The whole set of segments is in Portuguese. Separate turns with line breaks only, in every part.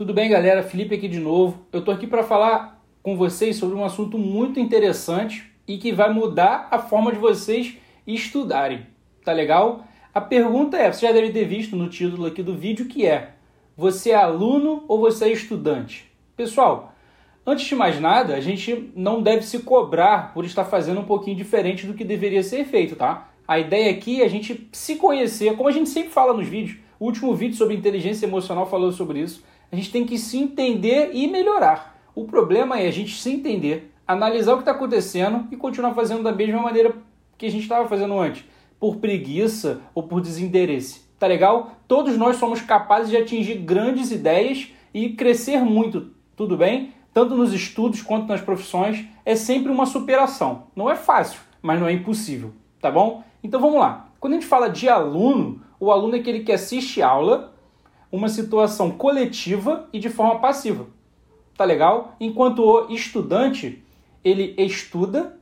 Tudo bem, galera? Felipe aqui de novo. Eu tô aqui para falar com vocês sobre um assunto muito interessante e que vai mudar a forma de vocês estudarem. Tá legal? A pergunta é, você já deve ter visto no título aqui do vídeo que é: você é aluno ou você é estudante? Pessoal, antes de mais nada, a gente não deve se cobrar por estar fazendo um pouquinho diferente do que deveria ser feito, tá? A ideia aqui é a gente se conhecer, como a gente sempre fala nos vídeos. O último vídeo sobre inteligência emocional falou sobre isso. A gente tem que se entender e melhorar. O problema é a gente se entender, analisar o que está acontecendo e continuar fazendo da mesma maneira que a gente estava fazendo antes, por preguiça ou por desinteresse. Tá legal? Todos nós somos capazes de atingir grandes ideias e crescer muito, tudo bem? Tanto nos estudos quanto nas profissões, é sempre uma superação. Não é fácil, mas não é impossível, tá bom? Então vamos lá. Quando a gente fala de aluno, o aluno é aquele que assiste aula, uma situação coletiva e de forma passiva. Tá legal? Enquanto o estudante, ele estuda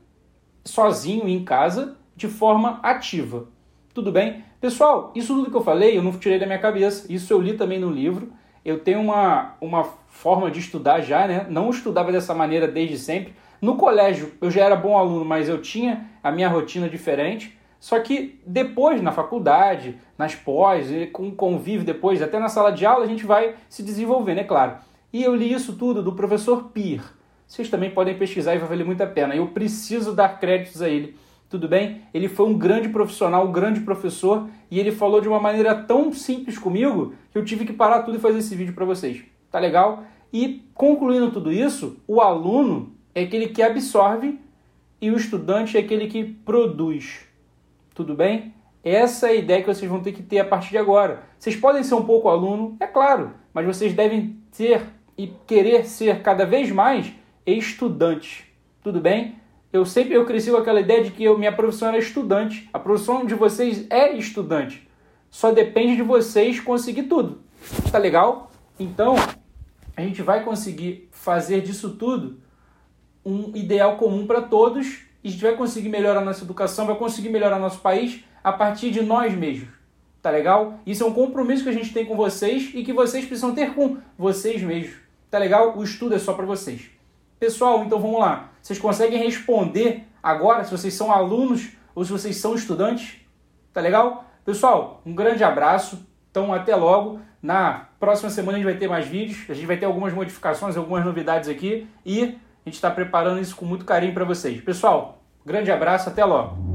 sozinho em casa de forma ativa. Tudo bem? Pessoal, isso tudo que eu falei eu não tirei da minha cabeça. Isso eu li também no livro. Eu tenho uma, uma forma de estudar já, né? Não estudava dessa maneira desde sempre. No colégio eu já era bom aluno, mas eu tinha a minha rotina diferente. Só que depois, na faculdade, nas pós, com convívio depois, até na sala de aula, a gente vai se desenvolvendo, é claro. E eu li isso tudo do professor Peer. Vocês também podem pesquisar e vai valer muito a pena. Eu preciso dar créditos a ele. Tudo bem? Ele foi um grande profissional, um grande professor, e ele falou de uma maneira tão simples comigo que eu tive que parar tudo e fazer esse vídeo para vocês. Tá legal? E concluindo tudo isso, o aluno é aquele que absorve e o estudante é aquele que produz. Tudo bem? Essa é a ideia que vocês vão ter que ter a partir de agora. Vocês podem ser um pouco aluno, é claro, mas vocês devem ser e querer ser cada vez mais estudantes. Tudo bem? Eu sempre eu cresci com aquela ideia de que eu, minha profissão era estudante. A profissão de vocês é estudante. Só depende de vocês conseguir tudo. Tá legal? Então, a gente vai conseguir fazer disso tudo um ideal comum para todos a gente vai conseguir melhorar nossa educação, vai conseguir melhorar nosso país a partir de nós mesmos. Tá legal? Isso é um compromisso que a gente tem com vocês e que vocês precisam ter com vocês mesmos. Tá legal? O estudo é só para vocês. Pessoal, então vamos lá. Vocês conseguem responder agora se vocês são alunos ou se vocês são estudantes? Tá legal? Pessoal, um grande abraço. Então, até logo. Na próxima semana a gente vai ter mais vídeos. A gente vai ter algumas modificações, algumas novidades aqui. E a gente está preparando isso com muito carinho para vocês. Pessoal, grande abraço, até logo.